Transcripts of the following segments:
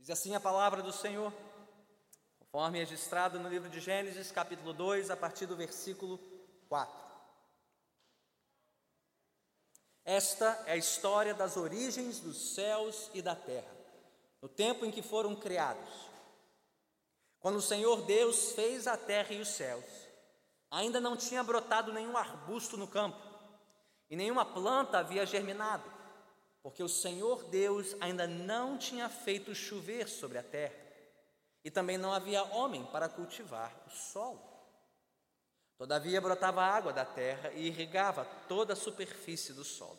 Diz assim a palavra do Senhor, conforme registrado no livro de Gênesis, capítulo 2, a partir do versículo 4. Esta é a história das origens dos céus e da terra, no tempo em que foram criados. Quando o Senhor Deus fez a terra e os céus, ainda não tinha brotado nenhum arbusto no campo, e nenhuma planta havia germinado porque o Senhor Deus ainda não tinha feito chover sobre a terra, e também não havia homem para cultivar o solo. Todavia brotava água da terra e irrigava toda a superfície do solo.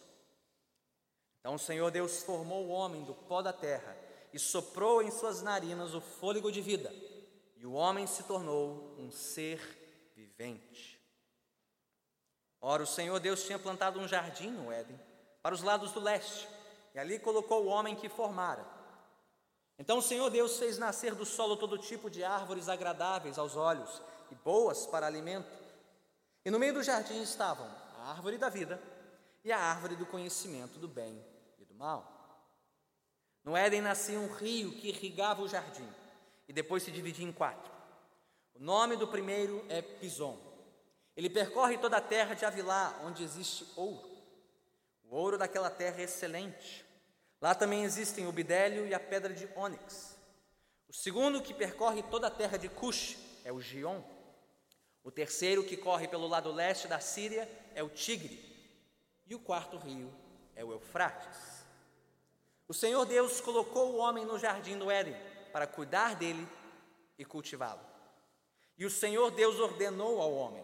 Então o Senhor Deus formou o homem do pó da terra e soprou em suas narinas o fôlego de vida, e o homem se tornou um ser vivente. Ora, o Senhor Deus tinha plantado um jardim no Éden para os lados do leste, e ali colocou o homem que formara. Então o Senhor Deus fez nascer do solo todo tipo de árvores agradáveis aos olhos e boas para alimento. E no meio do jardim estavam a árvore da vida e a árvore do conhecimento do bem e do mal. No Éden nascia um rio que irrigava o jardim e depois se dividia em quatro. O nome do primeiro é Pison. Ele percorre toda a terra de Avilá, onde existe ouro. O ouro daquela terra é excelente. Lá também existem o bidélio e a pedra de ônix. O segundo que percorre toda a terra de Cush é o Gion. O terceiro que corre pelo lado leste da Síria é o Tigre. E o quarto rio é o Eufrates. O Senhor Deus colocou o homem no jardim do Éden para cuidar dele e cultivá-lo. E o Senhor Deus ordenou ao homem: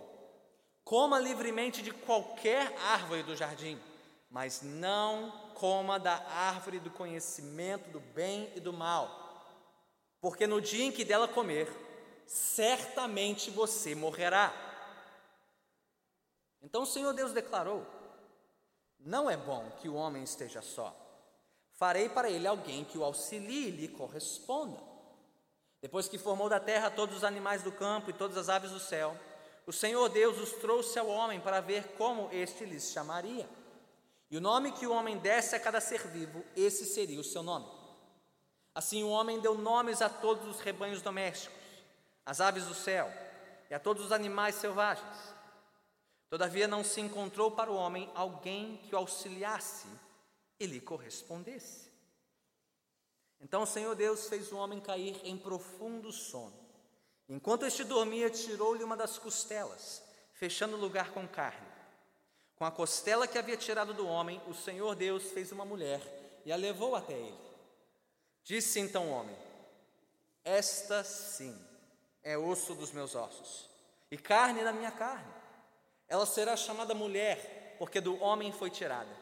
coma livremente de qualquer árvore do jardim mas não coma da árvore do conhecimento do bem e do mal, porque no dia em que dela comer, certamente você morrerá. Então o Senhor Deus declarou: Não é bom que o homem esteja só. Farei para ele alguém que o auxilie e lhe corresponda. Depois que formou da terra todos os animais do campo e todas as aves do céu, o Senhor Deus os trouxe ao homem para ver como este lhes chamaria. E o nome que o homem desse a cada ser vivo, esse seria o seu nome. Assim o homem deu nomes a todos os rebanhos domésticos, às aves do céu e a todos os animais selvagens. Todavia não se encontrou para o homem alguém que o auxiliasse e lhe correspondesse. Então o Senhor Deus fez o homem cair em profundo sono. Enquanto este dormia, tirou-lhe uma das costelas, fechando o lugar com carne. Com a costela que havia tirado do homem, o Senhor Deus fez uma mulher e a levou até ele. Disse então o homem: Esta sim é osso dos meus ossos e carne da minha carne. Ela será chamada mulher, porque do homem foi tirada.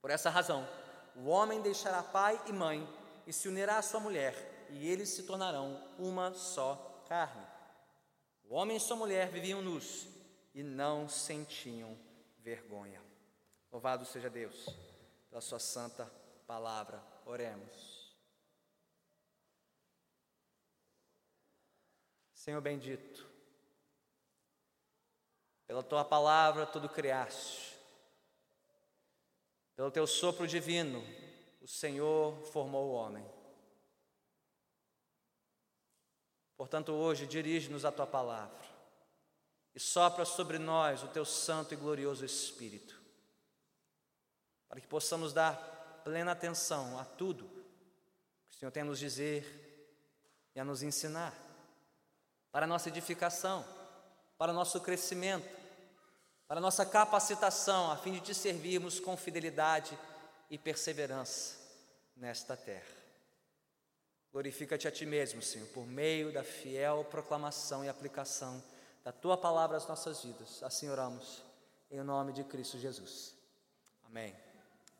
Por essa razão, o homem deixará pai e mãe e se unirá à sua mulher, e eles se tornarão uma só carne. O homem e sua mulher viviam nus e não sentiam vergonha. Louvado seja Deus pela Sua santa palavra. Oremos. Senhor bendito, pela Tua palavra tudo criaste, pelo Teu sopro divino, o Senhor formou o homem. Portanto, hoje dirige-nos a Tua palavra e sopra sobre nós o teu santo e glorioso Espírito, para que possamos dar plena atenção a tudo que o Senhor tem a nos dizer e a nos ensinar, para a nossa edificação, para o nosso crescimento, para a nossa capacitação, a fim de te servirmos com fidelidade e perseverança nesta terra. Glorifica-te a ti mesmo, Senhor, por meio da fiel proclamação e aplicação da tua palavra às nossas vidas. Assim oramos, em nome de Cristo Jesus. Amém.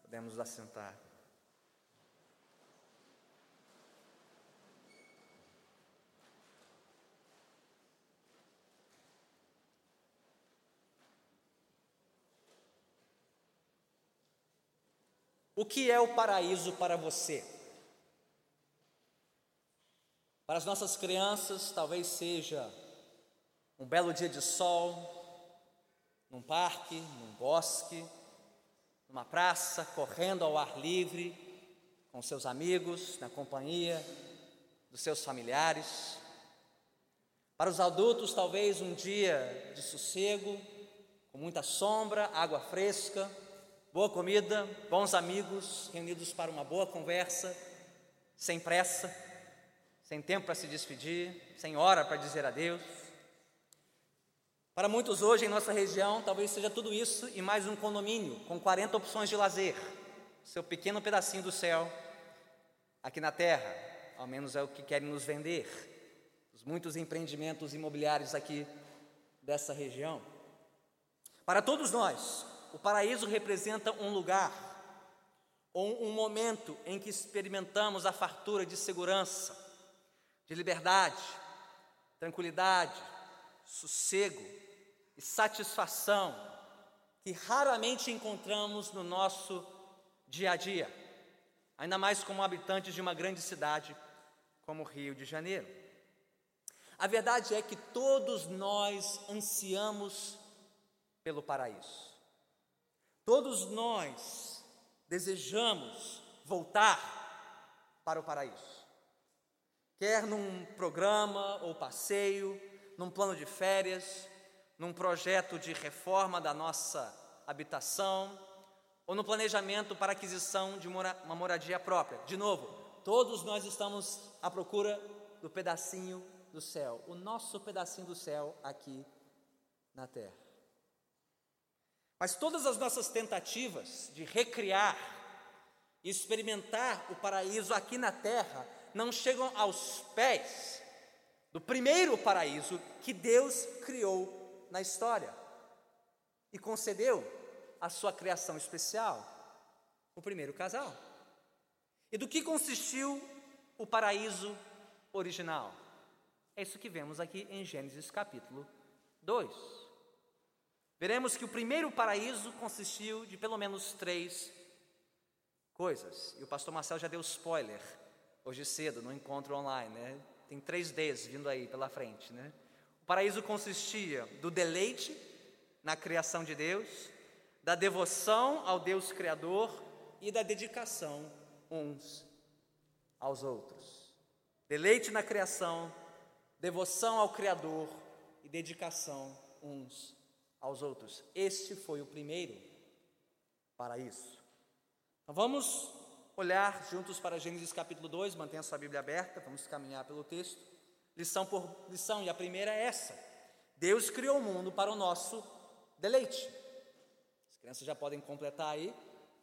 Podemos nos assentar. O que é o paraíso para você? Para as nossas crianças, talvez seja um belo dia de sol, num parque, num bosque, numa praça, correndo ao ar livre, com seus amigos, na companhia dos seus familiares. Para os adultos, talvez um dia de sossego, com muita sombra, água fresca, boa comida, bons amigos reunidos para uma boa conversa, sem pressa, sem tempo para se despedir, sem hora para dizer adeus. Para muitos hoje em nossa região, talvez seja tudo isso e mais um condomínio com 40 opções de lazer, seu pequeno pedacinho do céu aqui na terra, ao menos é o que querem nos vender, os muitos empreendimentos imobiliários aqui dessa região. Para todos nós, o paraíso representa um lugar ou um momento em que experimentamos a fartura de segurança, de liberdade, tranquilidade, sossego e satisfação que raramente encontramos no nosso dia a dia, ainda mais como habitantes de uma grande cidade como Rio de Janeiro. A verdade é que todos nós ansiamos pelo paraíso. Todos nós desejamos voltar para o paraíso. Quer num programa ou passeio, num plano de férias, num projeto de reforma da nossa habitação, ou no planejamento para aquisição de uma moradia própria. De novo, todos nós estamos à procura do pedacinho do céu, o nosso pedacinho do céu aqui na terra. Mas todas as nossas tentativas de recriar e experimentar o paraíso aqui na terra não chegam aos pés do primeiro paraíso que Deus criou na história e concedeu a sua criação especial, o primeiro casal. E do que consistiu o paraíso original? É isso que vemos aqui em Gênesis capítulo 2. Veremos que o primeiro paraíso consistiu de pelo menos três coisas. E o pastor Marcel já deu spoiler hoje cedo no encontro online, né? Tem três Ds vindo aí pela frente, né? Paraíso consistia do deleite na criação de Deus, da devoção ao Deus Criador e da dedicação uns aos outros. Deleite na criação, devoção ao Criador e dedicação uns aos outros. Este foi o primeiro para isso. Então vamos olhar juntos para Gênesis capítulo 2, mantenha sua Bíblia aberta, vamos caminhar pelo texto. Lição por lição, e a primeira é essa: Deus criou o mundo para o nosso deleite. As crianças já podem completar aí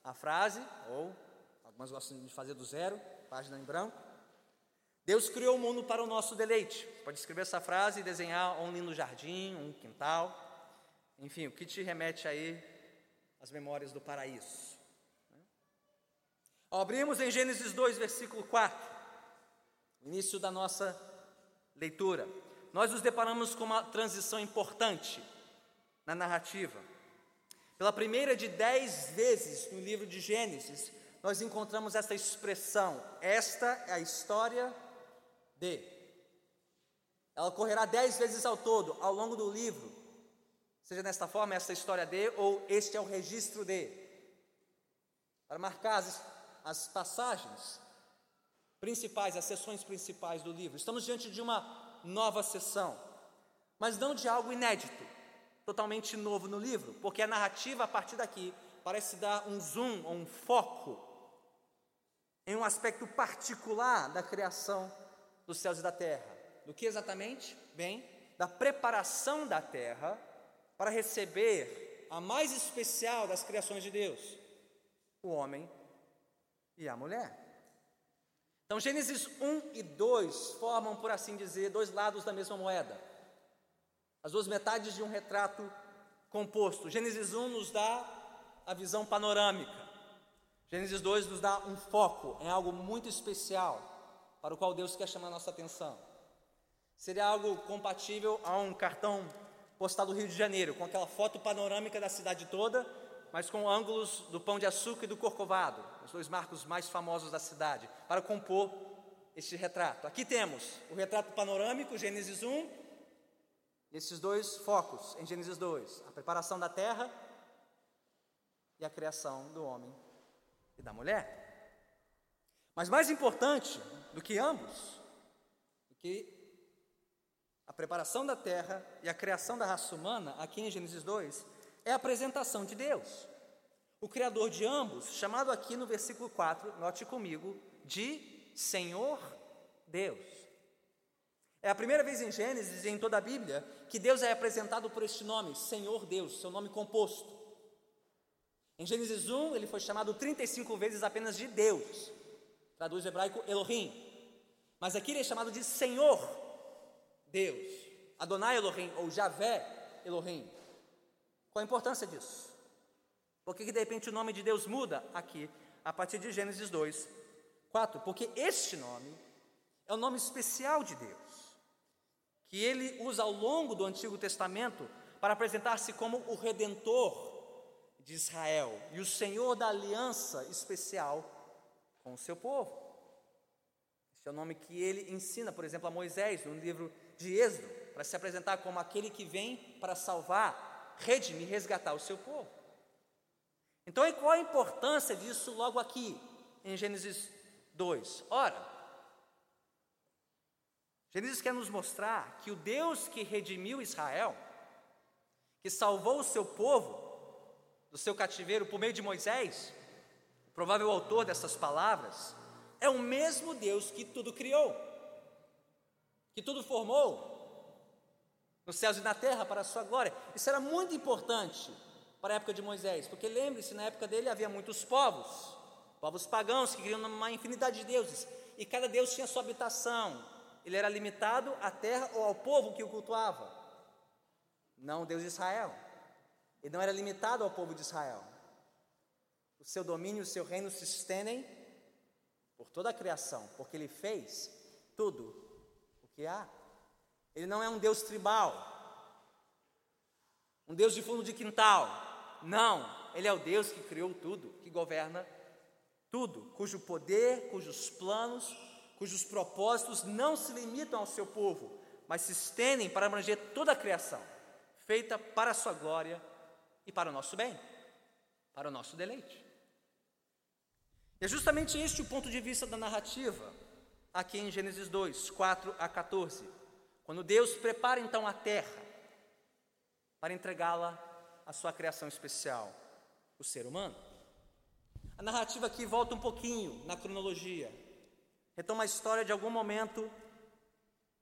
a frase, ou algumas gostam de fazer do zero, página em branco. Deus criou o mundo para o nosso deleite. Pode escrever essa frase e desenhar um lindo jardim, um quintal. Enfim, o que te remete aí às memórias do paraíso. Abrimos em Gênesis 2, versículo 4, início da nossa leitura. Nós nos deparamos com uma transição importante na narrativa. Pela primeira de dez vezes no livro de Gênesis, nós encontramos essa expressão: esta é a história de. Ela ocorrerá dez vezes ao todo, ao longo do livro, seja nesta forma, esta história de, ou este é o registro de, para marcar as, as passagens principais, as sessões principais do livro. Estamos diante de uma nova sessão, mas não de algo inédito, totalmente novo no livro, porque a narrativa a partir daqui parece dar um zoom, ou um foco em um aspecto particular da criação dos céus e da terra. Do que exatamente? Bem, da preparação da terra para receber a mais especial das criações de Deus, o homem e a mulher. Então, Gênesis 1 e 2 formam, por assim dizer, dois lados da mesma moeda, as duas metades de um retrato composto. Gênesis 1 nos dá a visão panorâmica, Gênesis 2 nos dá um foco em algo muito especial para o qual Deus quer chamar nossa atenção. Seria algo compatível a um cartão postal do Rio de Janeiro, com aquela foto panorâmica da cidade toda, mas com ângulos do Pão de Açúcar e do Corcovado, os dois marcos mais famosos da cidade, para compor este retrato. Aqui temos o retrato panorâmico, Gênesis 1, e esses dois focos em Gênesis 2, a preparação da terra e a criação do homem e da mulher. Mas mais importante do que ambos, do que a preparação da terra e a criação da raça humana, aqui em Gênesis 2, é a apresentação de Deus. O Criador de ambos, chamado aqui no versículo 4, note comigo, de Senhor Deus. É a primeira vez em Gênesis e em toda a Bíblia que Deus é apresentado por este nome, Senhor Deus, seu nome composto. Em Gênesis 1, ele foi chamado 35 vezes apenas de Deus, traduz hebraico Elohim. Mas aqui ele é chamado de Senhor Deus, Adonai Elohim ou Javé Elohim. Qual a importância disso? Por que, de repente o nome de Deus muda aqui, a partir de Gênesis 2, 4? Porque este nome é o nome especial de Deus, que ele usa ao longo do Antigo Testamento para apresentar-se como o redentor de Israel e o Senhor da aliança especial com o seu povo. Este é o nome que ele ensina, por exemplo, a Moisés no livro de Êxodo, para se apresentar como aquele que vem para salvar, redimir, resgatar o seu povo. Então, e qual a importância disso logo aqui, em Gênesis 2? Ora, Gênesis quer nos mostrar que o Deus que redimiu Israel, que salvou o seu povo do seu cativeiro por meio de Moisés, o provável autor dessas palavras, é o mesmo Deus que tudo criou, que tudo formou, nos céus e na terra para a sua glória. Isso era muito importante para a época de Moisés, porque lembre-se, na época dele havia muitos povos, povos pagãos que criam uma infinidade de deuses, e cada deus tinha sua habitação, ele era limitado à terra ou ao povo que o cultuava, não o Deus de Israel. Ele não era limitado ao povo de Israel. O seu domínio o seu reino se estendem por toda a criação, porque ele fez tudo o que há. Ele não é um Deus tribal, um Deus de fundo de quintal. Não, ele é o Deus que criou tudo, que governa tudo, cujo poder, cujos planos, cujos propósitos não se limitam ao seu povo, mas se estendem para abranger toda a criação, feita para a sua glória e para o nosso bem, para o nosso deleite. E é justamente este o ponto de vista da narrativa, aqui em Gênesis 2, 4 a 14, quando Deus prepara então a terra para entregá-la à sua criação especial, o ser humano. A narrativa aqui volta um pouquinho na cronologia, retoma a história de algum momento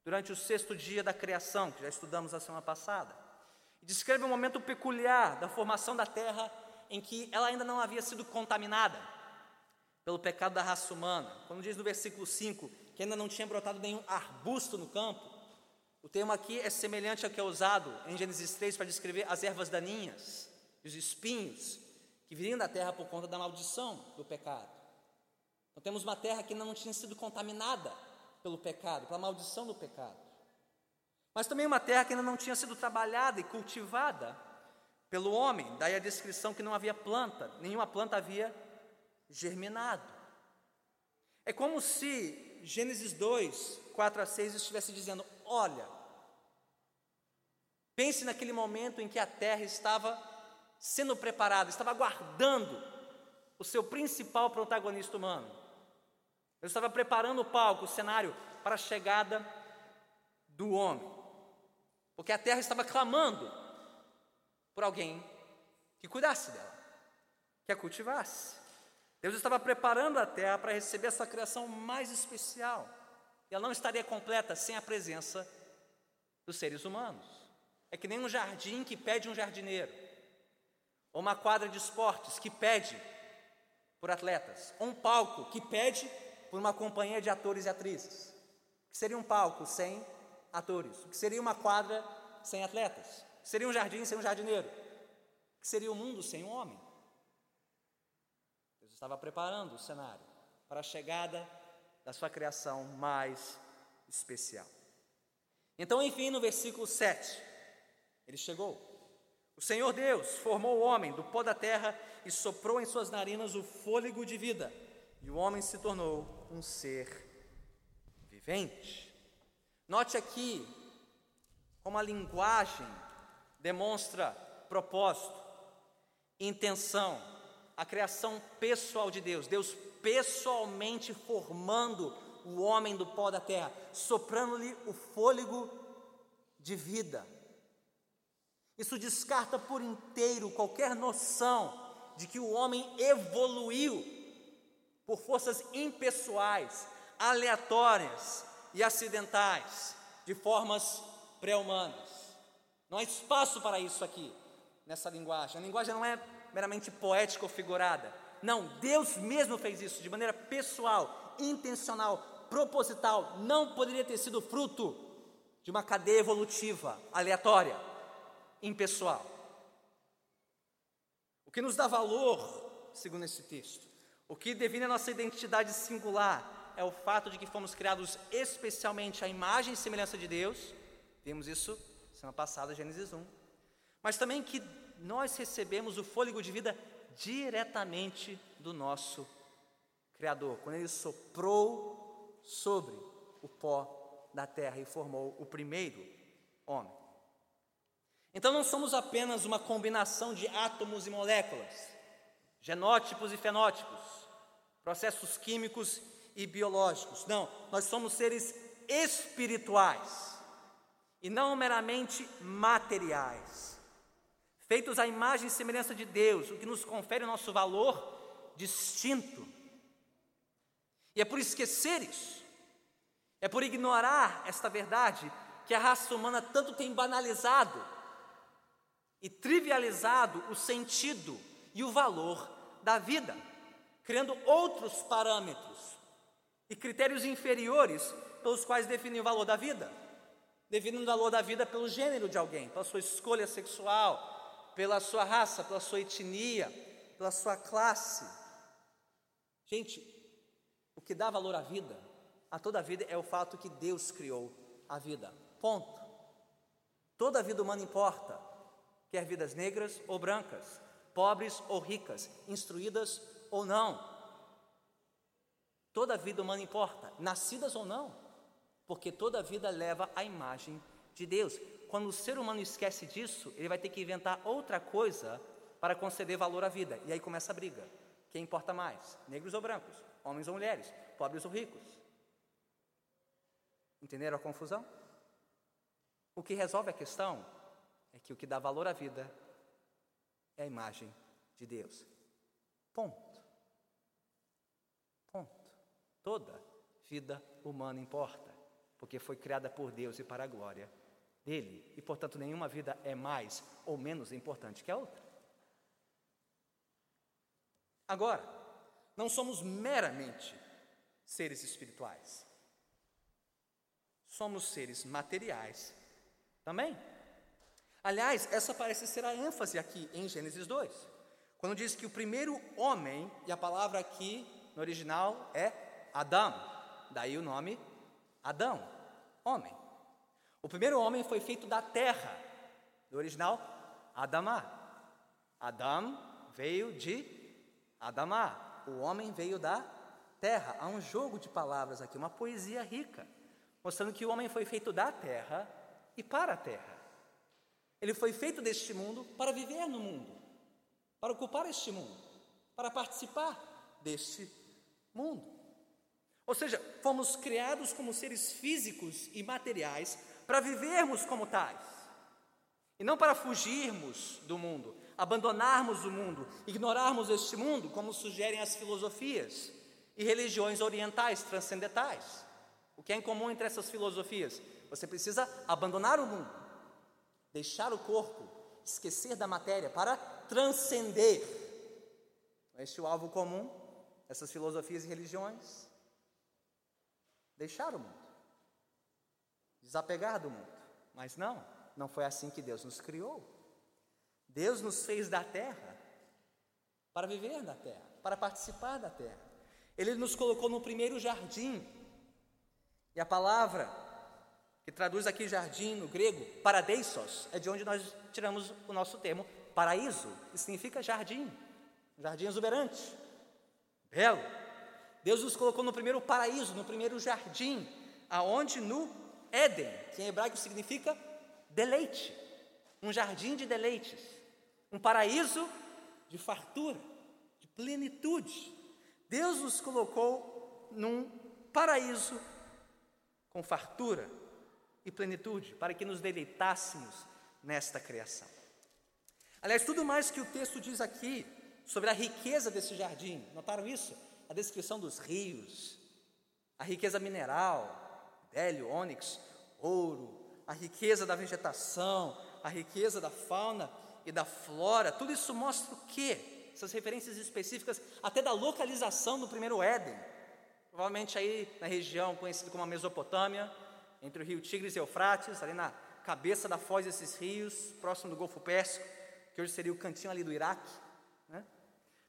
durante o sexto dia da criação, que já estudamos a semana passada. E descreve um momento peculiar da formação da terra em que ela ainda não havia sido contaminada pelo pecado da raça humana. Quando diz no versículo 5 que ainda não tinha brotado nenhum arbusto no campo, o termo aqui é semelhante ao que é usado em Gênesis 3 para descrever as ervas daninhas, os espinhos que viriam da terra por conta da maldição do pecado. Então temos uma terra que não tinha sido contaminada pelo pecado, pela maldição do pecado. Mas também uma terra que ainda não tinha sido trabalhada e cultivada pelo homem, daí a descrição que não havia planta, nenhuma planta havia germinado. É como se Gênesis 2, 4 a 6 estivesse dizendo: olha, pense naquele momento em que a terra estava sendo preparada, estava aguardando o seu principal protagonista humano. Eu estava preparando o palco, o cenário para a chegada do homem. Porque a terra estava clamando por alguém que cuidasse dela, que a cultivasse. Deus estava preparando a terra para receber a sua criação mais especial. E ela não estaria completa sem a presença dos seres humanos. É que nem um jardim que pede um jardineiro, ou uma quadra de esportes que pede por atletas, ou um palco que pede por uma companhia de atores e atrizes. O que seria um palco sem atores? O que seria uma quadra sem atletas? O que seria um jardim sem um jardineiro? O que seria o um mundo sem um homem? Deus estava preparando o cenário para a chegada da sua criação mais especial. Então, enfim, no versículo 7, ele chegou. O Senhor Deus formou o homem do pó da terra e soprou em suas narinas o fôlego de vida, e o homem se tornou um ser vivente. Note aqui como a linguagem demonstra propósito, intenção, a criação pessoal de Deus. Deus pessoalmente formando o homem do pó da terra, soprando-lhe o fôlego de vida. Isso descarta por inteiro qualquer noção de que o homem evoluiu por forças impessoais, aleatórias e acidentais, de formas pré-humanas. Não há espaço para isso aqui, nessa linguagem. A linguagem não é meramente poética ou figurada. Não, Deus mesmo fez isso de maneira pessoal, intencional, proposital. Não poderia ter sido fruto de uma cadeia evolutiva aleatória, impessoal. O que nos dá valor, segundo esse texto, o que define a nossa identidade singular é o fato de que fomos criados especialmente à imagem e semelhança de Deus. Vimos isso semana passada, Gênesis 1. Mas também que nós recebemos o fôlego de vida diretamente do nosso Criador, quando Ele soprou sobre o pó da terra e formou o primeiro homem. Então não somos apenas uma combinação de átomos e moléculas, genótipos e fenótipos, processos químicos e biológicos. Não, nós somos seres espirituais e não meramente materiais, feitos à imagem e semelhança de Deus, o que nos confere o nosso valor distinto. E é por esquecer isso, é por ignorar esta verdade que a raça humana tanto tem banalizado e trivializado o sentido e o valor da vida, criando outros parâmetros e critérios inferiores pelos quais definir o valor da vida. Definindo o valor da vida pelo gênero de alguém, pela sua escolha sexual, pela sua raça, pela sua etnia, pela sua classe. Gente, o que dá valor à vida, a toda a vida, é o fato que Deus criou a vida. Ponto. Toda a vida humana importa quer vidas negras ou brancas, pobres ou ricas, instruídas ou não. Toda vida humana importa, nascidas ou não, porque toda vida leva a imagem de Deus. Quando o ser humano esquece disso, ele vai ter que inventar outra coisa para conceder valor à vida, e aí começa a briga. Quem importa mais? Negros ou brancos? Homens ou mulheres? Pobres ou ricos? Entenderam a confusão? O que resolve a questão é que o que dá valor à vida é a imagem de Deus. Ponto. Ponto. Toda vida humana importa, porque foi criada por Deus e para a glória dele, e portanto nenhuma vida é mais ou menos importante que a outra. Agora, não somos meramente seres espirituais. Somos seres materiais também. Aliás, essa parece ser a ênfase aqui em Gênesis 2, quando diz que o primeiro homem, e a palavra aqui no original é Adão, daí o nome Adão, homem. O primeiro homem foi feito da terra, do original Adamá. Adão veio de Adamá, o homem veio da terra. Há um jogo de palavras aqui, uma poesia rica, mostrando que o homem foi feito da terra e para a terra. Ele foi feito deste mundo para viver no mundo, para ocupar este mundo, para participar deste mundo. Ou seja, fomos criados como seres físicos e materiais para vivermos como tais, e não para fugirmos do mundo, abandonarmos o mundo, ignorarmos este mundo, como sugerem as filosofias e religiões orientais transcendentais. O que é em comum entre essas filosofias? Você precisa abandonar o mundo, deixar o corpo, esquecer da matéria para transcender. Este é o alvo comum dessas filosofias e religiões. Deixar o mundo, desapegar do mundo. Mas não, não foi assim que Deus nos criou. Deus nos fez da terra para viver na terra, para participar da terra. Ele nos colocou no primeiro jardim. E a palavra que traduz aqui jardim no grego, paradeisos, é de onde nós tiramos o nosso termo paraíso, que significa jardim, jardim exuberante, belo. Deus nos colocou no primeiro paraíso, no primeiro jardim, aonde no Éden, que em hebraico significa deleite, um jardim de deleites, um paraíso de fartura, de plenitude. Deus nos colocou num paraíso com fartura e plenitude, para que nos deleitássemos nesta criação. Aliás, tudo mais que o texto diz aqui sobre a riqueza desse jardim, notaram isso? A descrição dos rios, a riqueza mineral, bélio, ônix, ouro, a riqueza da vegetação, a riqueza da fauna e da flora, tudo isso mostra o quê? Essas referências específicas, até da localização do primeiro Éden. Provavelmente aí na região conhecida como a Mesopotâmia, entre o rio Tigres e Eufrates, ali na cabeça da foz desses rios, próximo do Golfo Pérsico, que hoje seria o cantinho ali do Iraque. Né?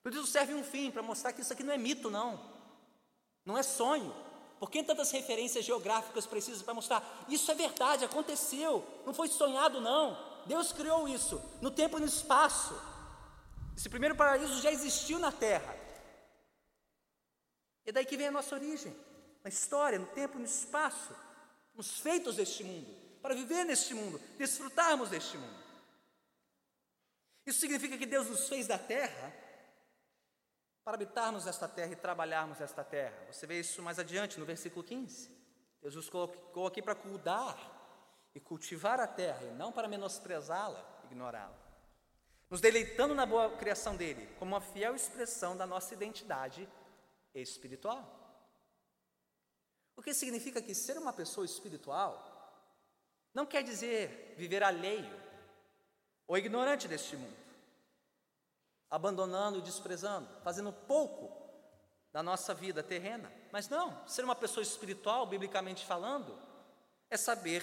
Tudo isso serve um fim, para mostrar que isso aqui não é mito, não. Não é sonho. Por que tantas referências geográficas precisas para mostrar? Isso é verdade, aconteceu, não foi sonhado, não. Deus criou isso no tempo e no espaço. Esse primeiro paraíso já existiu na terra. E é daí que vem a nossa origem, na história, no tempo e no espaço. Nos feitos deste mundo, para viver neste mundo, desfrutarmos deste mundo. Isso significa que Deus nos fez da terra para habitarmos esta terra e trabalharmos esta terra. Você vê isso mais adiante no versículo 15. Deus nos colocou aqui para cuidar e cultivar a terra e não para menosprezá-la, ignorá-la. Nos deleitando na boa criação dele, como uma fiel expressão da nossa identidade espiritual. O que significa que ser uma pessoa espiritual não quer dizer viver alheio ou ignorante deste mundo abandonando e desprezando, fazendo pouco da nossa vida terrena. Mas não, ser uma pessoa espiritual, biblicamente falando, é saber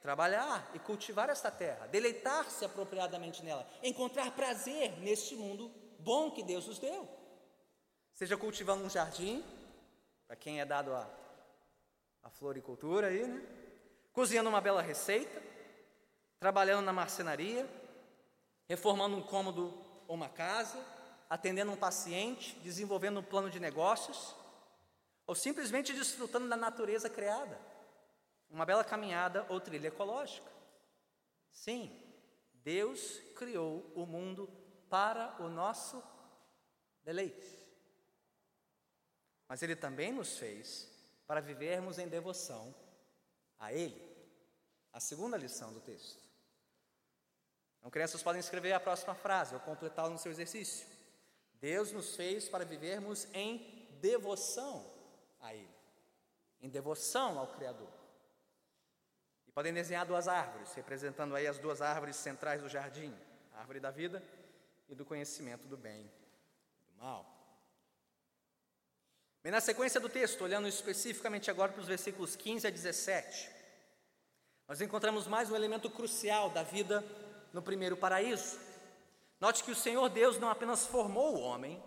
trabalhar e cultivar esta terra, deleitar-se apropriadamente nela, encontrar prazer neste mundo bom que Deus nos deu. Seja cultivando um jardim, para quem é dado a, a floricultura aí, né? Cozinhando uma bela receita, trabalhando na marcenaria, reformando um cômodo ou uma casa, atendendo um paciente, desenvolvendo um plano de negócios, ou simplesmente desfrutando da natureza criada, uma bela caminhada ou trilha ecológica. Sim, Deus criou o mundo para o nosso deleite. Mas Ele também nos fez para vivermos em devoção a Ele. A segunda lição do texto. Então, crianças podem escrever a próxima frase ou completá-la no seu exercício. Deus nos fez para vivermos em devoção a Ele, em devoção ao Criador. E podem desenhar duas árvores, representando aí as duas árvores centrais do jardim: a árvore da vida e do conhecimento do bem e do mal. Bem, na sequência do texto, olhando especificamente agora para os versículos 15 a 17, nós encontramos mais um elemento crucial da vida no primeiro paraíso. Note que o Senhor Deus não apenas formou o homem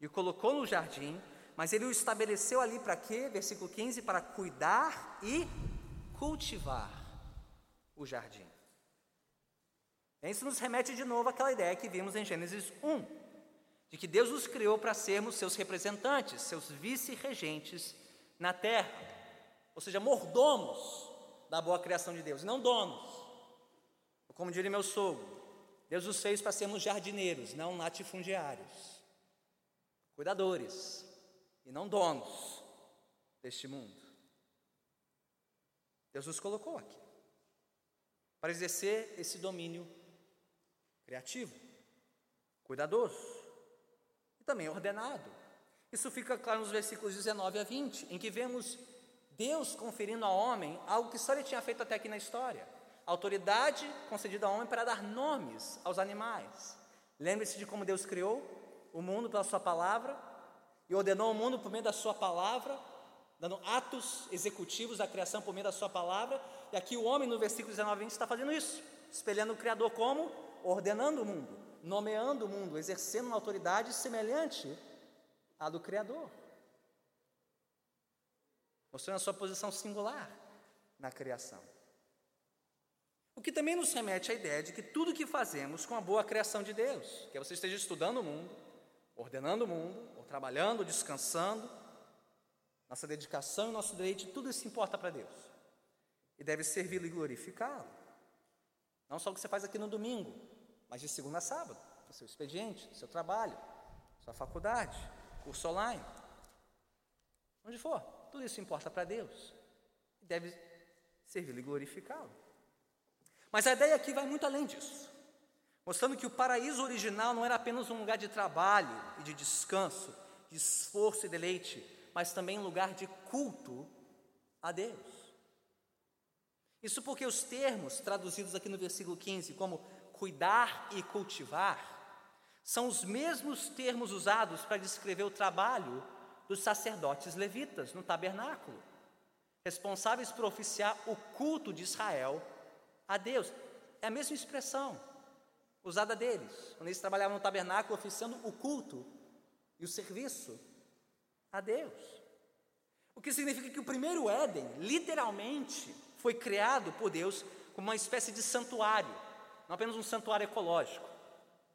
e o colocou no jardim, mas ele o estabeleceu ali para quê? Versículo 15: para cuidar e cultivar o jardim. Isso nos remete de novo àquela ideia que vimos em Gênesis 1, de que Deus nos criou para sermos seus representantes, seus vice-regentes na terra, ou seja, mordomos da boa criação de Deus, não donos. Como diria meu sogro, Deus nos fez para sermos jardineiros, não latifundiários, cuidadores e não donos deste mundo. Deus nos colocou aqui para exercer esse domínio criativo, cuidadoso também ordenado. Isso fica claro nos versículos 19 a 20, em que vemos Deus conferindo ao homem algo que só ele tinha feito até aqui na história autoridade concedida ao homem para dar nomes aos animais. Lembre-se de como Deus criou o mundo pela Sua palavra e ordenou o mundo por meio da Sua palavra, dando atos executivos da criação por meio da Sua palavra. E aqui o homem, no versículo 19 20, está fazendo isso, espelhando o Criador como ordenando o mundo, nomeando o mundo, exercendo uma autoridade semelhante à do Criador, mostrando a sua posição singular na criação. O que também nos remete à ideia de que tudo que fazemos com a boa criação de Deus, que você esteja estudando o mundo, ordenando o mundo, ou trabalhando, ou descansando, nossa dedicação e nosso deleite, tudo isso importa para Deus. E deve servi-lo e glorificá-lo. Não só o que você faz aqui no domingo, mas de segunda a sábado, no seu expediente, no seu trabalho, sua faculdade, curso online, onde for. Tudo isso importa para Deus. Deve servir e glorificá-lo. Mas a ideia aqui vai muito além disso, mostrando que o paraíso original não era apenas um lugar de trabalho e de descanso, de esforço e deleite, mas também um lugar de culto a Deus. Isso porque os termos traduzidos aqui no versículo 15, como cuidar e cultivar, são os mesmos termos usados para descrever o trabalho dos sacerdotes levitas no tabernáculo, responsáveis por oficiar o culto de Israel a Deus. É a mesma expressão usada deles, quando eles trabalhavam no tabernáculo oficiando o culto e o serviço a Deus. O que significa que o primeiro Éden, literalmente, foi criado por Deus como uma espécie de santuário, não apenas um santuário ecológico.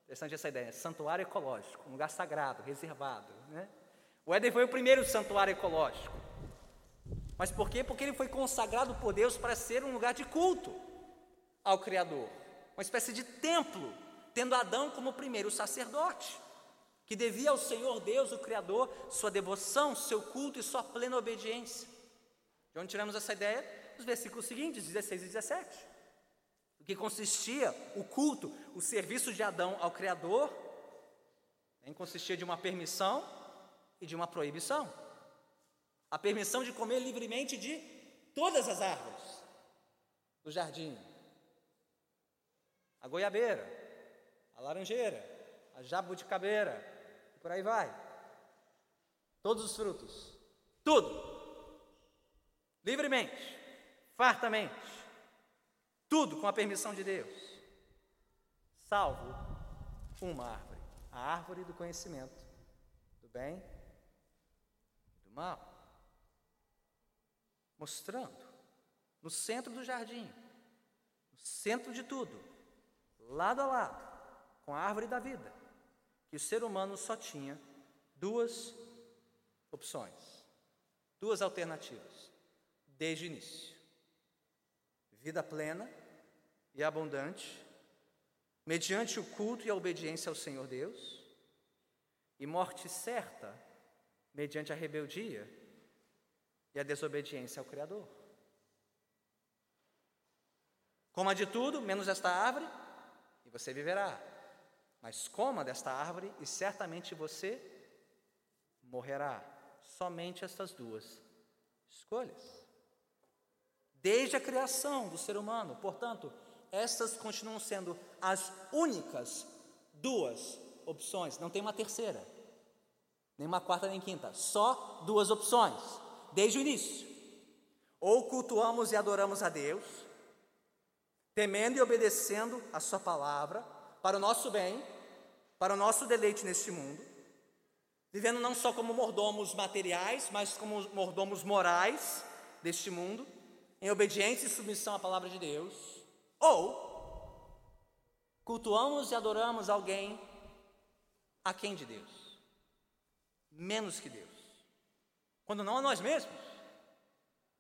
Interessante essa ideia, santuário ecológico, um lugar sagrado, reservado. Né? O Éden foi o primeiro santuário ecológico. Mas por quê? Porque ele foi consagrado por Deus para ser um lugar de culto ao Criador, uma espécie de templo, tendo Adão como primeiro sacerdote, que devia ao Senhor Deus, o Criador, sua devoção, seu culto e sua plena obediência. De onde tiramos essa ideia? Dos versículos seguintes, 16 e 17. Que consistia o culto, o serviço de Adão ao Criador, consistia de uma permissão e de uma proibição. A permissão de comer livremente de todas as árvores do jardim, a goiabeira, a laranjeira, a jabuticabeira, e por aí vai. Todos os frutos, tudo, livremente, fartamente, tudo com a permissão de Deus, salvo uma árvore, a árvore do conhecimento do bem e do mal, mostrando no centro do jardim, no centro de tudo, lado a lado com a árvore da vida, que o ser humano só tinha duas opções, duas alternativas, desde o início: vida plena e abundante, mediante o culto e a obediência ao Senhor Deus, e morte certa, mediante a rebeldia e a desobediência ao Criador. Coma de tudo, menos esta árvore, você viverá. Mas coma desta árvore e certamente você morrerá. Somente estas duas escolhas. Desde a criação do ser humano, portanto, estas continuam sendo as únicas duas opções, não tem uma terceira, nem uma quarta nem quinta, só duas opções, desde o início. Ou cultuamos e adoramos a Deus, temendo e obedecendo a Sua palavra, para o nosso bem, para o nosso deleite neste mundo, vivendo não só como mordomos materiais, mas como mordomos morais deste mundo, em obediência e submissão à palavra de Deus, ou cultuamos e adoramos alguém a quem de Deus, menos que Deus, quando não a nós mesmos,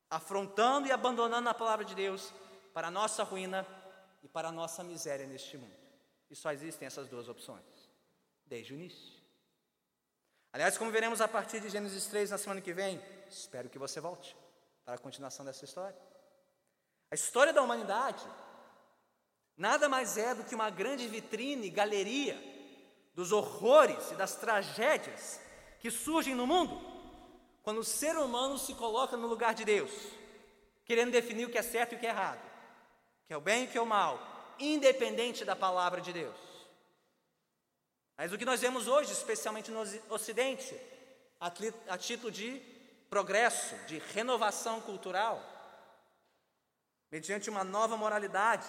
afrontando e abandonando a palavra de Deus para a nossa ruína e para a nossa miséria neste mundo. E só existem essas duas opções, desde o início. Aliás, como veremos a partir de Gênesis 3 na semana que vem, espero que você volte para a continuação dessa história. A história da humanidade nada mais é do que uma grande vitrine, galeria dos horrores e das tragédias que surgem no mundo quando o ser humano se coloca no lugar de Deus, querendo definir o que é certo e o que é errado que é o bem e que é o mal, independente da palavra de Deus. Mas o que nós vemos hoje, especialmente no Ocidente, a título de progresso, de renovação cultural, mediante uma nova moralidade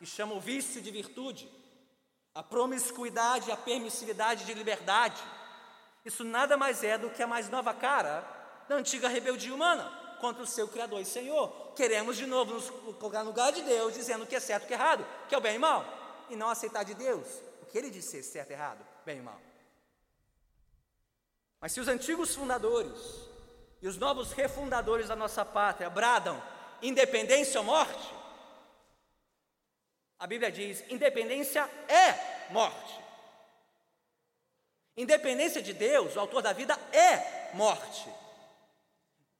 que chama o vício de virtude, a promiscuidade, a permissividade de liberdade, isso nada mais é do que a mais nova cara da antiga rebeldia humana contra o seu Criador e Senhor. Queremos de novo nos colocar no lugar de Deus, dizendo o que é certo e o que é errado, que é o bem e o mal, e não aceitar de Deus o que ele disse ser certo e errado, bem e mal. Mas se os antigos fundadores e os novos refundadores da nossa pátria bradam independência ou morte, a Bíblia diz: independência é morte. Independência de Deus, o autor da vida, é morte.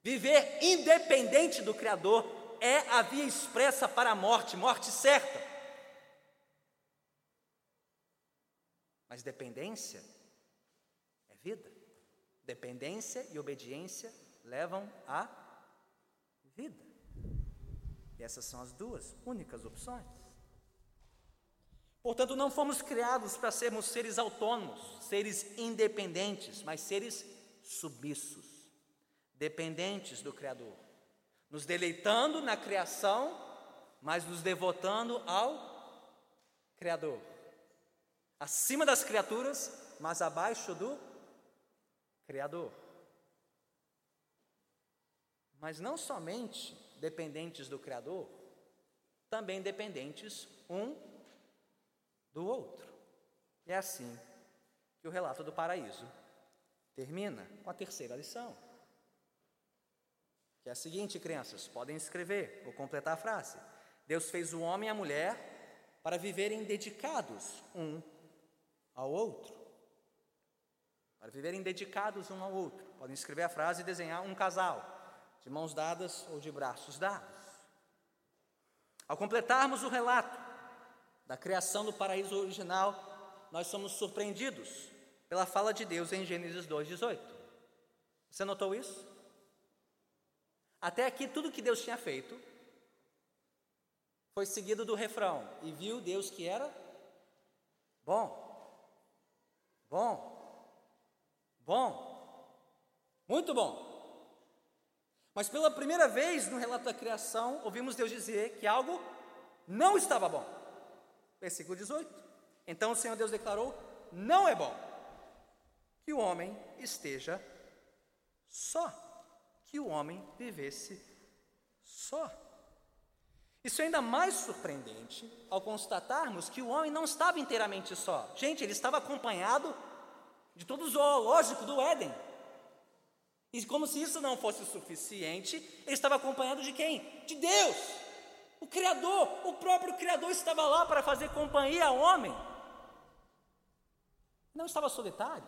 Viver independente do Criador é a via expressa para a morte, morte certa. Mas dependência é vida. Dependência e obediência levam à vida. E essas são as duas únicas opções. Portanto, não fomos criados para sermos seres autônomos, seres independentes, mas seres submissos, dependentes do Criador, nos deleitando na criação, mas nos devotando ao Criador, acima das criaturas, mas abaixo do Criador. Mas não somente dependentes do Criador, também dependentes um do outro. É assim que o relato do paraíso termina com a terceira lição. Que é a seguinte, crianças, podem escrever, vou completar a frase. Deus fez o homem e a mulher para viverem dedicados um ao outro. Para viverem dedicados um ao outro. Podem escrever a frase e desenhar um casal, de mãos dadas ou de braços dados. Ao completarmos o relato da criação do paraíso original, nós somos surpreendidos pela fala de Deus em Gênesis 2,18. Você notou isso? Até aqui, tudo que Deus tinha feito foi seguido do refrão: E viu Deus que era bom, bom, bom, muito bom. Mas pela primeira vez no relato da criação, ouvimos Deus dizer que algo não estava bom. Versículo 18. Então o Senhor Deus declarou: Não é bom que o homem esteja só, que o homem vivesse só. Isso é ainda mais surpreendente ao constatarmos que o homem não estava inteiramente só. Gente, ele estava acompanhado de todo o zoológico do Éden. E como se isso não fosse suficiente, ele estava acompanhado de quem? De Deus. O Criador, o próprio Criador estava lá para fazer companhia ao homem. Não estava solitário,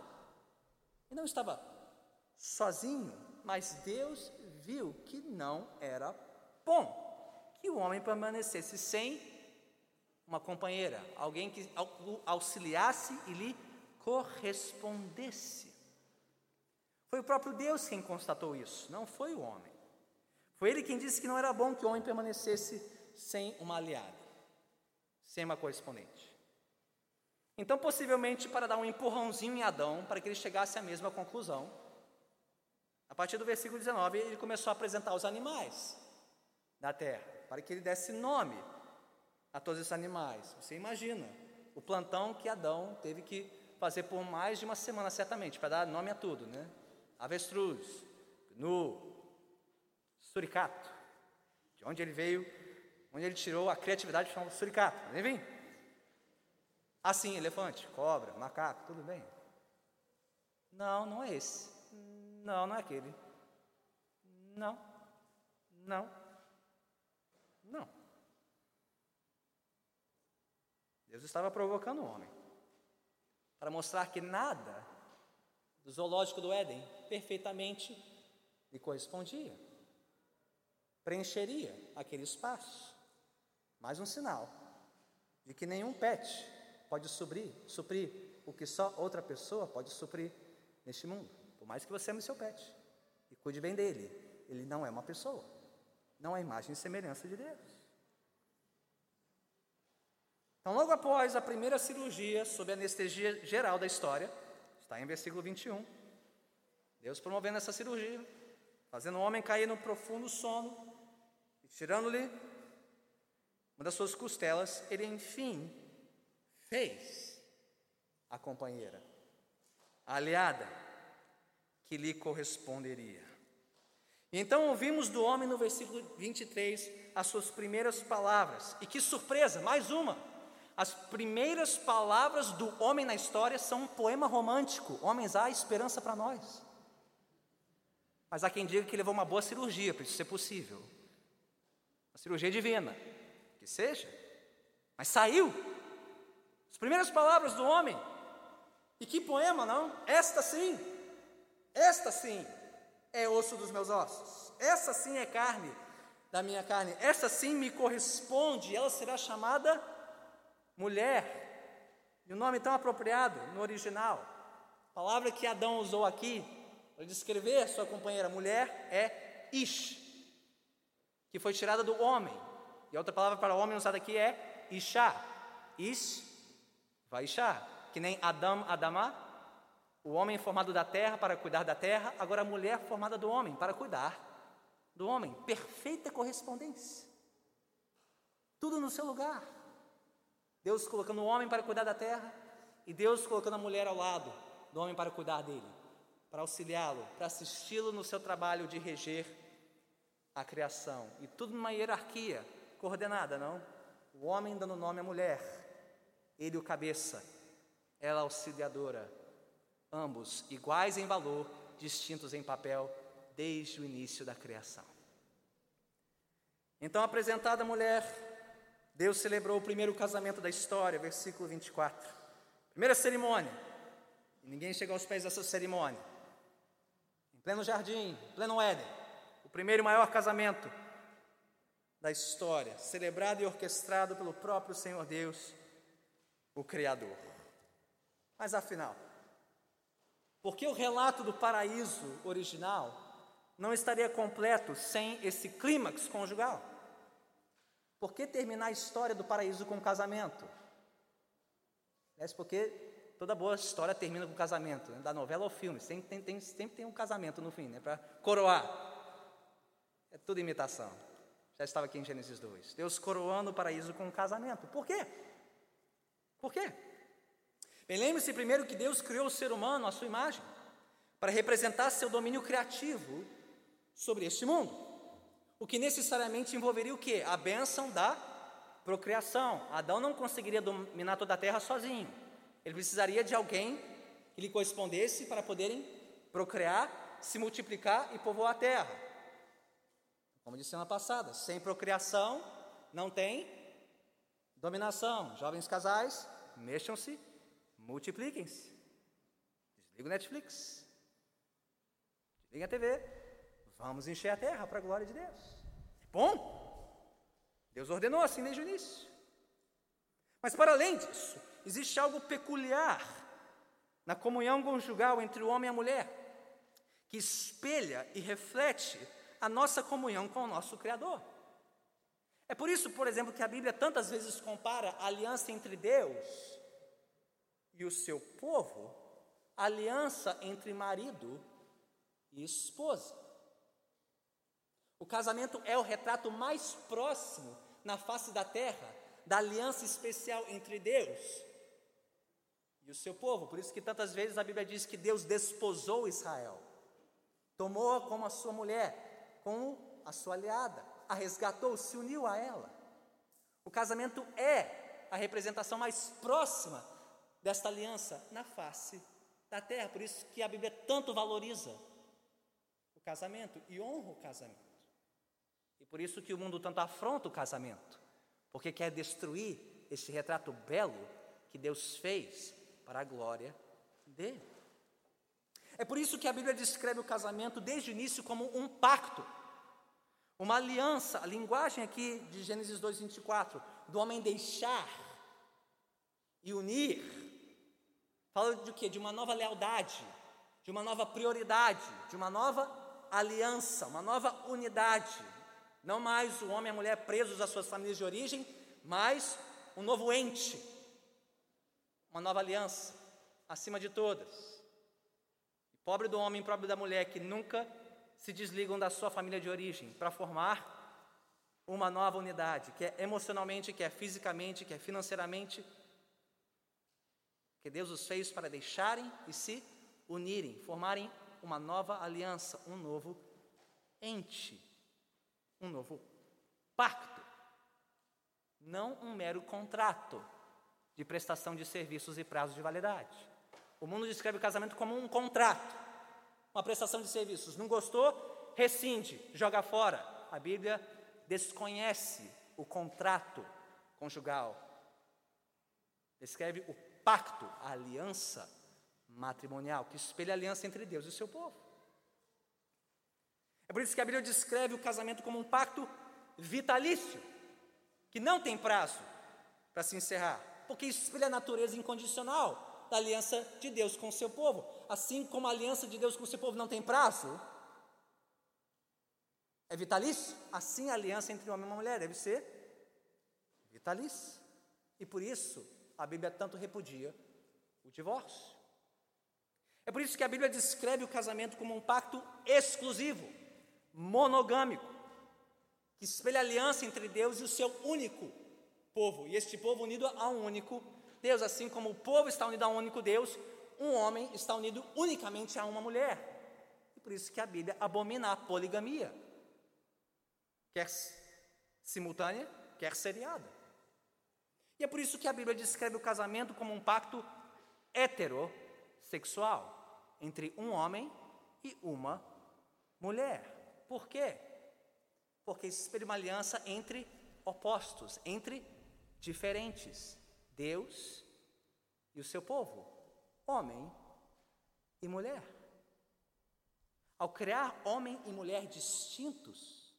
não estava sozinho, mas Deus viu que não era bom que o homem permanecesse sem uma companheira, alguém que auxiliasse e lhe correspondesse. Foi o próprio Deus quem constatou isso, não foi o homem. Foi ele quem disse que não era bom que o homem permanecesse sem uma aliada, sem uma correspondente. Então, possivelmente, para dar um empurrãozinho em Adão, para que ele chegasse à mesma conclusão, a partir do versículo 19, ele começou a apresentar os animais da terra, para que ele desse nome a todos esses animais. Você imagina o plantão que Adão teve que fazer por mais de uma semana, certamente, para dar nome a tudo, né? avestruz, gnu, suricato, de onde ele veio, onde ele tirou a criatividade de chamar suricato, enfim. Assim, elefante, cobra, macaco, tudo bem? Não, não é esse. Não, não é aquele. Não, não, não. Deus estava provocando o homem para mostrar que nada do zoológico do Éden perfeitamente lhe correspondia. Preencheria aquele espaço. Mais um sinal de que nenhum pet pode suprir, suprir o que só outra pessoa pode suprir neste mundo. Por mais que você ame seu pet e cuide bem dele, ele não é uma pessoa, não é imagem e semelhança de Deus. Então, logo após a primeira cirurgia, sob anestesia geral da história, está em versículo 21, Deus promovendo essa cirurgia, fazendo o homem cair no profundo sono, e tirando-lhe uma das suas costelas, ele enfim fez a companheira, a aliada que lhe corresponderia. E então ouvimos do homem no versículo 23 as suas primeiras palavras, e que surpresa, mais uma! As primeiras palavras do homem na história são um poema romântico. Homens, há esperança para nós. Mas há quem diga que levou uma boa cirurgia para isso ser possível. Uma cirurgia divina, que seja. Mas saiu. As primeiras palavras do homem. E que poema, não? Esta sim. Esta sim. é osso dos meus ossos. Essa sim é carne da minha carne. Essa sim me corresponde. Ela será chamada mulher. E o nome tão apropriado no original. A palavra que Adão usou aqui para descrever sua companheira mulher é ish, que foi tirada do homem. E a outra palavra para homem usada aqui é isha. Ish, vai isha. Que nem Adam, Adamá, o homem formado da terra para cuidar da terra, agora a mulher formada do homem para cuidar do homem. Perfeita correspondência. Tudo no seu lugar. Deus colocando o homem para cuidar da terra e Deus colocando a mulher ao lado do homem para cuidar dele, para auxiliá-lo, para assisti-lo no seu trabalho de reger a criação. E tudo numa hierarquia coordenada, não? O homem dando nome à mulher, ele o cabeça, ela auxiliadora, ambos iguais em valor, distintos em papel desde o início da criação. Então, apresentada a mulher, Deus celebrou o primeiro casamento da história, versículo 24. Primeira cerimônia, e ninguém chegou aos pés dessa cerimônia. Em pleno jardim, em pleno Éden, o primeiro maior casamento da história, celebrado e orquestrado pelo próprio Senhor Deus, o Criador. Mas afinal, por que o relato do paraíso original não estaria completo sem esse clímax conjugal? Por que terminar a história do paraíso com um casamento? É porque toda boa história termina com casamento, né? da novela ao filme, sempre tem, tem, sempre tem um casamento no fim, né? para coroar. É tudo imitação. Já estava aqui em Gênesis 2. Deus coroando o paraíso com um casamento. Por quê? Por quê? Bem, lembre-se primeiro que Deus criou o ser humano à sua imagem, para representar seu domínio criativo sobre este mundo. O que necessariamente envolveria o quê? A bênção da procriação. Adão não conseguiria dominar toda a terra sozinho. Ele precisaria de alguém que lhe correspondesse para poderem procriar, se multiplicar e povoar a terra. Como disse semana passada, sem procriação não tem dominação. Jovens casais, mexam-se Multipliquem-se. Desliga o Netflix. Desliga a TV. Vamos encher a terra para a glória de Deus. Bom, Deus ordenou assim desde o início. Mas para além disso, existe algo peculiar na comunhão conjugal entre o homem e a mulher, que espelha e reflete a nossa comunhão com o nosso Criador. É por isso, por exemplo, que a Bíblia tantas vezes compara a aliança entre Deus e o seu povo, aliança entre marido e esposa. O casamento é o retrato mais próximo na face da terra da aliança especial entre Deus e o seu povo. Por isso que tantas vezes a Bíblia diz que Deus desposou Israel, tomou-a como a sua mulher, como a sua aliada, a resgatou, se uniu a ela. O casamento é a representação mais próxima desta aliança na face da terra. Por isso que a Bíblia tanto valoriza o casamento e honra o casamento. E por isso que o mundo tanto afronta o casamento, porque quer destruir esse retrato belo que Deus fez para a glória dele. É por isso que a Bíblia descreve o casamento desde o início como um pacto, uma aliança. A linguagem aqui de Gênesis 2:24, do homem deixar e unir Fala de quê? De uma nova lealdade, de uma nova prioridade, de uma nova aliança, uma nova unidade. Não mais o homem e a mulher presos às suas famílias de origem, mas um novo ente, uma nova aliança, acima de todas. Pobre do homem, pobre da mulher que nunca se desligam da sua família de origem para formar uma nova unidade, que é emocionalmente, que é fisicamente, que é financeiramente que Deus os fez para deixarem e se unirem, formarem uma nova aliança, um novo ente, um novo pacto, não um mero contrato de prestação de serviços e prazos de validade. O mundo descreve o casamento como um contrato, uma prestação de serviços. Não gostou? Rescinde, joga fora. A Bíblia desconhece o contrato conjugal. Descreve o pacto, a aliança matrimonial, que espelha a aliança entre Deus e o seu povo. É por isso que a Bíblia descreve o casamento como um pacto vitalício, que não tem prazo para se encerrar, porque isso espelha a natureza incondicional da aliança de Deus com o seu povo. Assim como a aliança de Deus com o seu povo não tem prazo, é vitalício, assim a aliança entre homem e mulher deve ser vitalícia. E por isso a Bíblia tanto repudia o divórcio. É por isso que a Bíblia descreve o casamento como um pacto exclusivo, monogâmico, que espelha a aliança entre Deus e o seu único povo, e este povo unido a um único Deus, assim como o povo está unido a um único Deus, um homem está unido unicamente a uma mulher. E por isso que a Bíblia abomina a poligamia quer simultânea, quer seriada. E é por isso que a Bíblia descreve o casamento como um pacto heterossexual entre um homem e uma mulher. Por quê? Porque espelha uma aliança entre opostos, entre diferentes. Deus e o seu povo, homem e mulher. Ao criar homem e mulher distintos,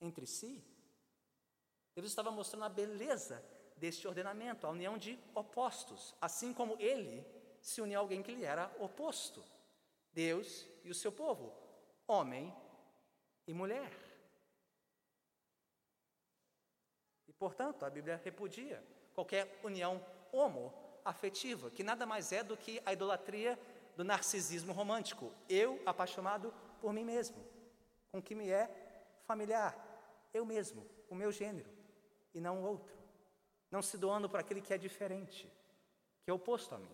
entre si, Deus estava mostrando a beleza deste ordenamento, a união de opostos, assim como ele se uniu a alguém que lhe era oposto, Deus e o seu povo, homem e mulher. E portanto, a Bíblia repudia qualquer união homoafetiva, que nada mais é do que a idolatria do narcisismo romântico, eu apaixonado por mim mesmo, com que me é familiar, eu mesmo, o meu gênero, e não o outro. Não se doando para aquele que é diferente, que é oposto a mim.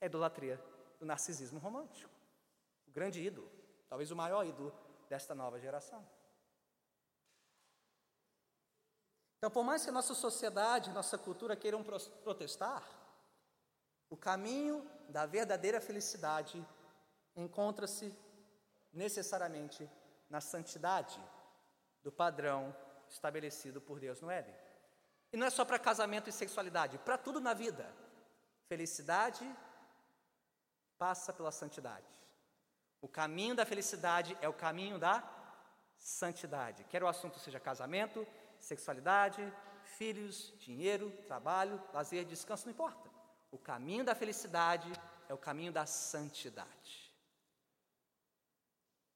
É idolatria do narcisismo romântico. O grande ídolo, talvez o maior ídolo desta nova geração. Então, por mais que a nossa sociedade, nossa cultura queiram protestar, o caminho da verdadeira felicidade encontra-se necessariamente na santidade do padrão estabelecido por Deus no Éden. E não é só para casamento e sexualidade, para tudo na vida. Felicidade passa pela santidade. O caminho da felicidade é o caminho da santidade. Quer o assunto seja casamento, sexualidade, filhos, dinheiro, trabalho, lazer, descanso, não importa. O caminho da felicidade é o caminho da santidade.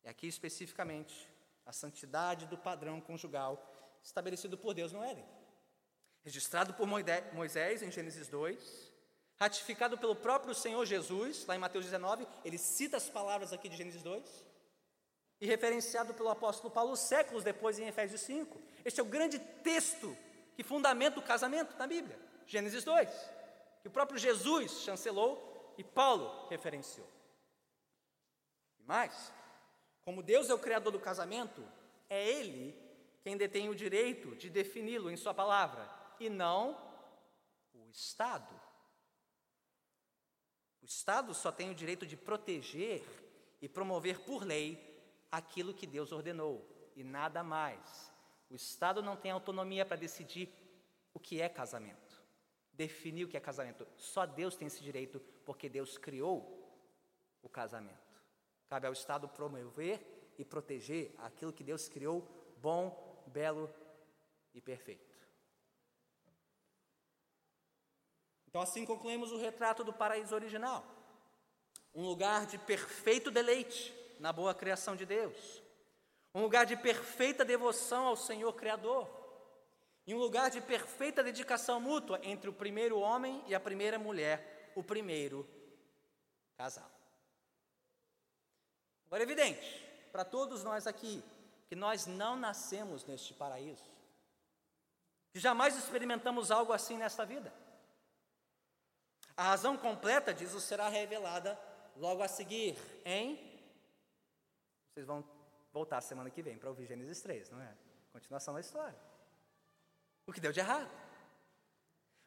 E aqui especificamente a santidade do padrão conjugal estabelecido por Deus no Éden. Registrado por Moisés em Gênesis 2, ratificado pelo próprio Senhor Jesus, lá em Mateus 19, ele cita as palavras aqui de Gênesis 2, e referenciado pelo apóstolo Paulo séculos depois em Efésios 5. Este é o grande texto que fundamenta o casamento na Bíblia, Gênesis 2, que o próprio Jesus chancelou e Paulo referenciou. E mais, como Deus é o criador do casamento, é Ele quem detém o direito de defini-lo em Sua palavra, e não o Estado. O Estado só tem o direito de proteger e promover por lei aquilo que Deus ordenou, e nada mais. O Estado não tem autonomia para decidir o que é casamento, definir o que é casamento. Só Deus tem esse direito, porque Deus criou o casamento. Cabe ao Estado promover e proteger aquilo que Deus criou bom, belo e perfeito. Então, assim concluímos o retrato do paraíso original. Um lugar de perfeito deleite na boa criação de Deus. Um lugar de perfeita devoção ao Senhor Criador. E um lugar de perfeita dedicação mútua entre o primeiro homem e a primeira mulher, o primeiro casal. Agora é evidente para todos nós aqui que nós não nascemos neste paraíso, que jamais experimentamos algo assim nesta vida. A razão completa disso será revelada logo a seguir em. Vocês vão voltar semana que vem para ouvir Gênesis 3, não é? Continuação da história. O que deu de errado.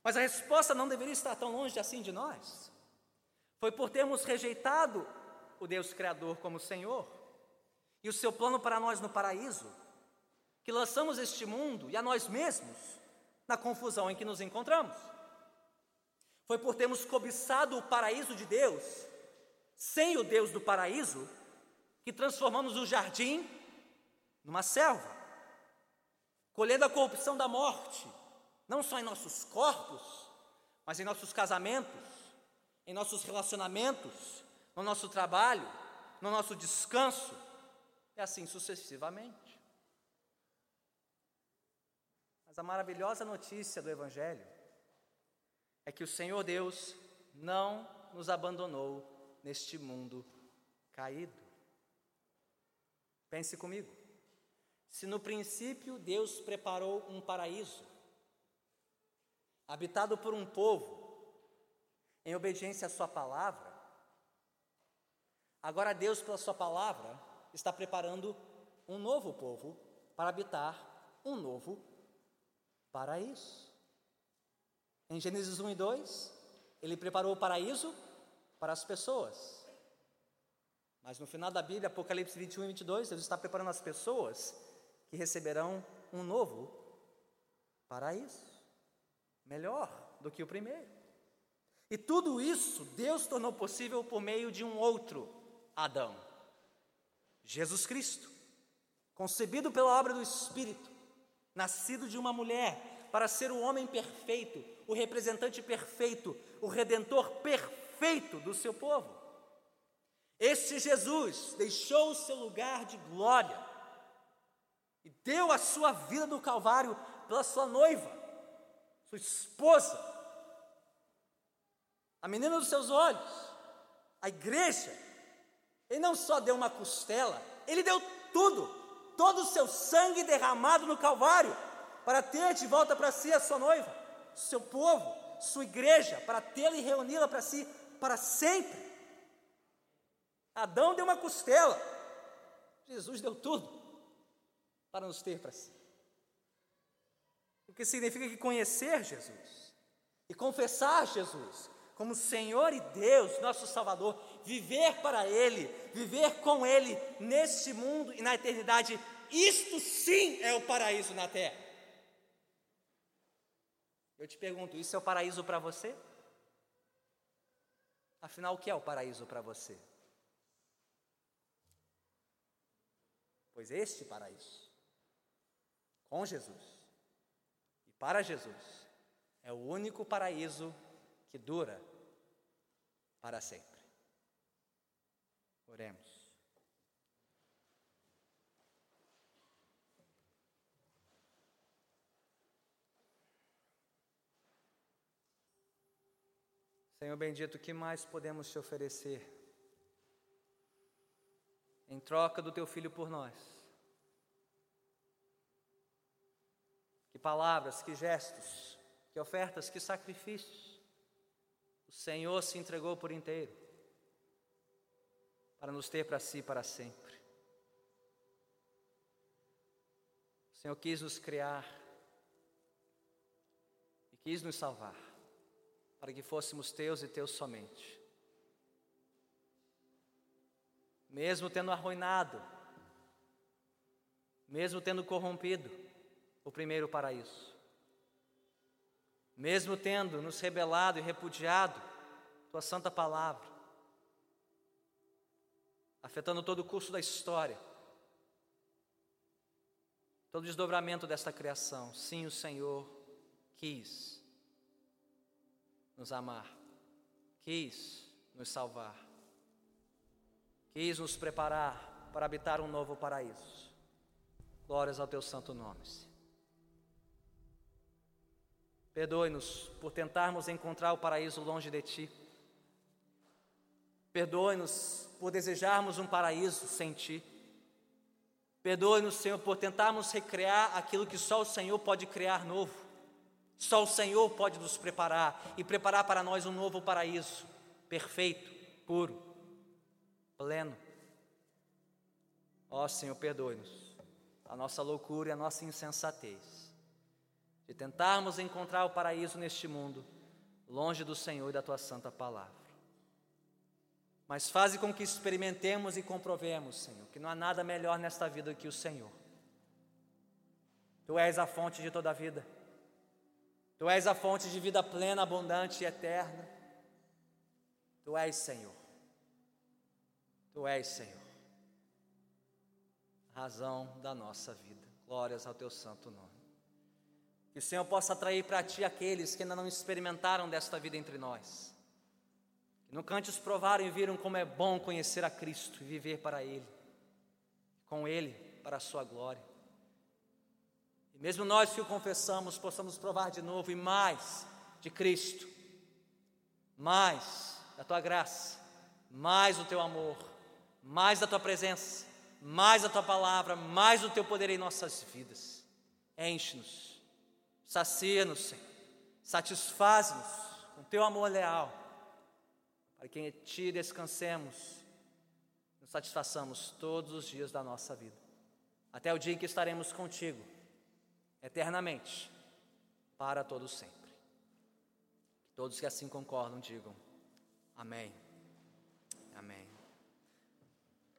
Mas a resposta não deveria estar tão longe assim de nós. Foi por termos rejeitado o Deus Criador como Senhor e o seu plano para nós no paraíso, que lançamos este mundo e a nós mesmos na confusão em que nos encontramos. Foi por termos cobiçado o paraíso de Deus, sem o Deus do paraíso, que transformamos o jardim numa selva, colhendo a corrupção da morte, não só em nossos corpos, mas em nossos casamentos, em nossos relacionamentos, no nosso trabalho, no nosso descanso, e assim sucessivamente. Mas a maravilhosa notícia do Evangelho é que o Senhor Deus não nos abandonou neste mundo caído. Pense comigo. Se no princípio Deus preparou um paraíso, habitado por um povo, em obediência à Sua palavra, agora Deus, pela Sua palavra, está preparando um novo povo para habitar um novo paraíso. Em Gênesis 1 e 2, Ele preparou o paraíso para as pessoas. Mas no final da Bíblia, Apocalipse 21 e 22, Deus está preparando as pessoas que receberão um novo paraíso, melhor do que o primeiro. E tudo isso Deus tornou possível por meio de um outro Adão, Jesus Cristo, concebido pela obra do Espírito, nascido de uma mulher, para ser o homem perfeito, o representante perfeito, o redentor perfeito do seu povo. Este Jesus deixou o seu lugar de glória e deu a sua vida no Calvário pela sua noiva, sua esposa, a menina dos seus olhos, a igreja. Ele não só deu uma costela, ele deu tudo, todo o seu sangue derramado no Calvário, para ter de volta para si a sua noiva, seu povo, sua igreja, para tê-la e reuni-la para si para sempre. Adão deu uma costela, Jesus deu tudo para nos ter para si. O que significa que conhecer Jesus e confessar Jesus como Senhor e Deus, nosso Salvador, viver para Ele, viver com Ele neste mundo e na eternidade, isto sim é o paraíso na terra. Eu te pergunto, isso é o paraíso para você? Afinal, o que é o paraíso para você? Pois este paraíso, com Jesus e para Jesus, é o único paraíso que dura para sempre. Oremos. Senhor bendito, que mais podemos te oferecer em troca do teu filho por nós? Que palavras, que gestos, que ofertas, que sacrifícios. O Senhor se entregou por inteiro para nos ter para si para sempre. O Senhor quis nos criar e quis nos salvar para que fôssemos teus e teus somente. Mesmo tendo arruinado, mesmo tendo corrompido o primeiro paraíso, mesmo tendo nos rebelado e repudiado tua santa palavra, afetando todo o curso da história, todo o desdobramento desta criação, sim, o Senhor quis nos amar, quis nos salvar, quis nos preparar para habitar um novo paraíso. Glórias ao teu santo nome. Perdoe-nos por tentarmos encontrar o paraíso longe de ti. Perdoe-nos por desejarmos um paraíso sem ti. Perdoe-nos, Senhor, por tentarmos recriar aquilo que só o Senhor pode criar novo. Só o Senhor pode nos preparar e preparar para nós um novo paraíso, perfeito, puro, pleno. Ó Senhor, perdoe-nos a nossa loucura e a nossa insensatez de tentarmos encontrar o paraíso neste mundo, longe do Senhor e da tua santa palavra. Mas faze com que experimentemos e comprovemos, Senhor, que não há nada melhor nesta vida que o Senhor. Tu és a fonte de toda a vida. Tu és a fonte de vida plena, abundante e eterna. Tu és Senhor. Tu és Senhor. razão da nossa vida. Glórias ao teu santo nome. Que o Senhor possa atrair para ti aqueles que ainda não experimentaram desta vida entre nós. Que nunca antes provaram e viram como é bom conhecer a Cristo e viver para Ele, com Ele, para a Sua glória. E mesmo nós que o confessamos, possamos provar de novo e mais de Cristo, mais da Tua graça, mais do Teu amor, mais da Tua presença, mais da Tua palavra, mais do Teu poder em nossas vidas. Enche-nos Sacia-nos, Senhor. Satisfaz-nos com teu amor leal, para que em ti descansemos, nos satisfaçamos todos os dias da nossa vida, até o dia em que estaremos contigo, eternamente, para todo sempre. Todos que assim concordam, digam amém. Amém.